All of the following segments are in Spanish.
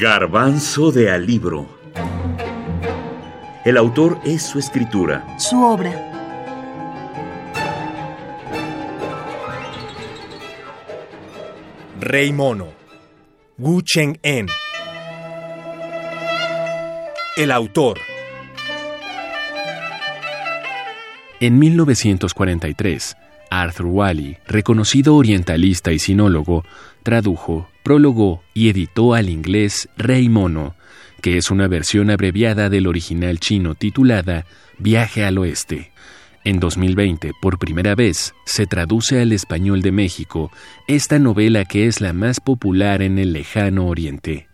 Garbanzo de Alibro. El autor es su escritura. Su obra. Rey Mono. Wu Cheng-en. El autor. En 1943, Arthur Wally, reconocido orientalista y sinólogo, tradujo, prologó y editó al inglés Rey Mono, que es una versión abreviada del original chino titulada Viaje al Oeste. En 2020, por primera vez, se traduce al español de México esta novela que es la más popular en el lejano oriente.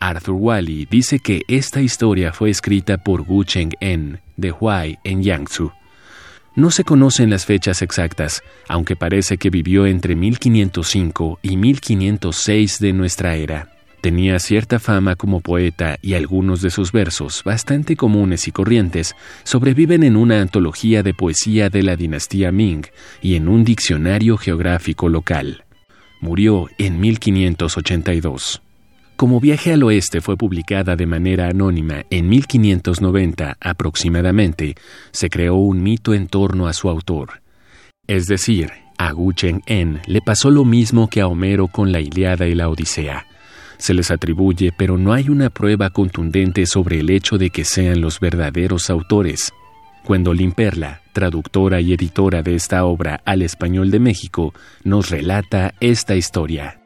Arthur Wally dice que esta historia fue escrita por Wu Cheng-en de Huai en Yangtze. No se conocen las fechas exactas, aunque parece que vivió entre 1505 y 1506 de nuestra era. Tenía cierta fama como poeta y algunos de sus versos, bastante comunes y corrientes, sobreviven en una antología de poesía de la dinastía Ming y en un diccionario geográfico local. Murió en 1582. Como Viaje al Oeste fue publicada de manera anónima en 1590 aproximadamente, se creó un mito en torno a su autor. Es decir, a Gu Cheng-en le pasó lo mismo que a Homero con la Iliada y la Odisea. Se les atribuye, pero no hay una prueba contundente sobre el hecho de que sean los verdaderos autores. Gwendolyn Perla, traductora y editora de esta obra al español de México, nos relata esta historia.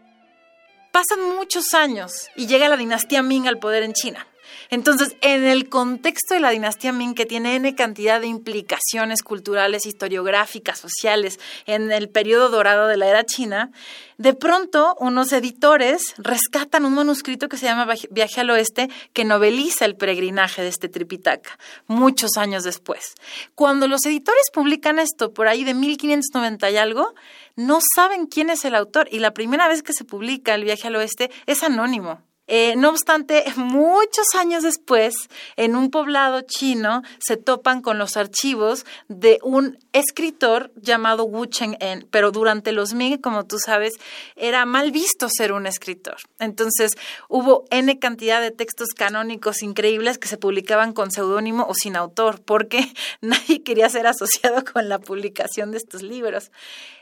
Pasan muchos años y llega la dinastía Ming al poder en China. Entonces, en el contexto de la dinastía Ming, que tiene N cantidad de implicaciones culturales, historiográficas, sociales, en el periodo dorado de la era china, de pronto unos editores rescatan un manuscrito que se llama Viaje al Oeste, que noveliza el peregrinaje de este Tripitaka, muchos años después. Cuando los editores publican esto, por ahí de 1590 y algo, no saben quién es el autor y la primera vez que se publica el viaje al oeste es anónimo. Eh, no obstante, muchos años después, en un poblado chino, se topan con los archivos de un escritor llamado Wu Cheng-en, pero durante los Ming, como tú sabes, era mal visto ser un escritor. Entonces, hubo N cantidad de textos canónicos increíbles que se publicaban con seudónimo o sin autor, porque nadie quería ser asociado con la publicación de estos libros.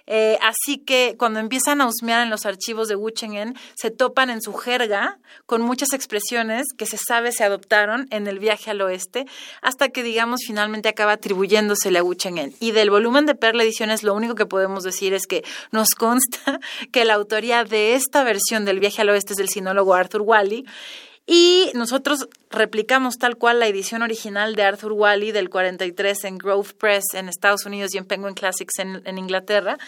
Eh, así que cuando empiezan a husmear en los archivos de Wu Cheng-en, se topan en su jerga con muchas expresiones que se sabe se adoptaron en el viaje al oeste, hasta que, digamos, finalmente acaba atribuyéndosele a Wu Cheng-en. Y del volumen de Perla Ediciones, lo único que podemos decir es que nos consta que la autoría de esta versión del viaje al oeste es del sinólogo Arthur Wally y nosotros replicamos tal cual la edición original de Arthur Wally del 43 en Grove Press en Estados Unidos y en Penguin Classics en, Inglaterra.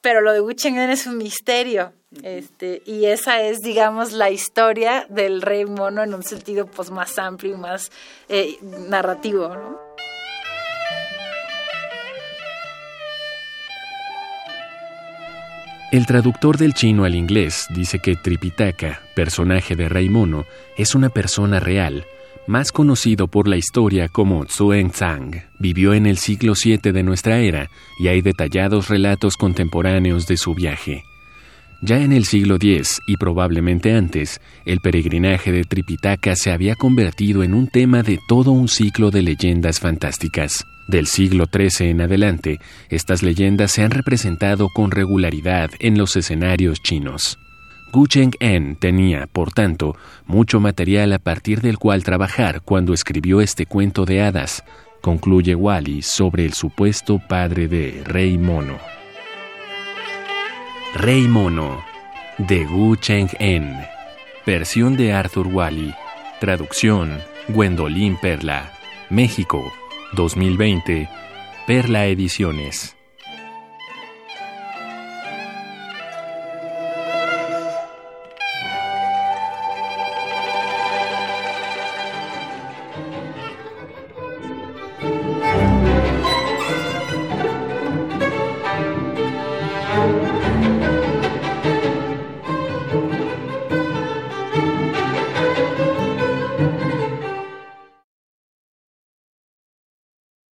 Pero lo de Wichingen es un misterio. Este, y esa es, digamos, la historia del rey mono en un sentido pues, más amplio y más eh, narrativo. ¿no? El traductor del chino al inglés dice que Tripitaka, personaje de Rey Mono, es una persona real, más conocido por la historia como Zhuangzang. Vivió en el siglo VII de nuestra era y hay detallados relatos contemporáneos de su viaje. Ya en el siglo X y probablemente antes, el peregrinaje de Tripitaka se había convertido en un tema de todo un ciclo de leyendas fantásticas. Del siglo XIII en adelante, estas leyendas se han representado con regularidad en los escenarios chinos. Gu Cheng-en tenía, por tanto, mucho material a partir del cual trabajar cuando escribió este cuento de hadas, concluye Wally sobre el supuesto padre de Rey Mono. Rey Mono, de Gu Cheng-en. Versión de Arthur Wally. Traducción, Gwendolyn Perla. México, 2020. Perla Ediciones.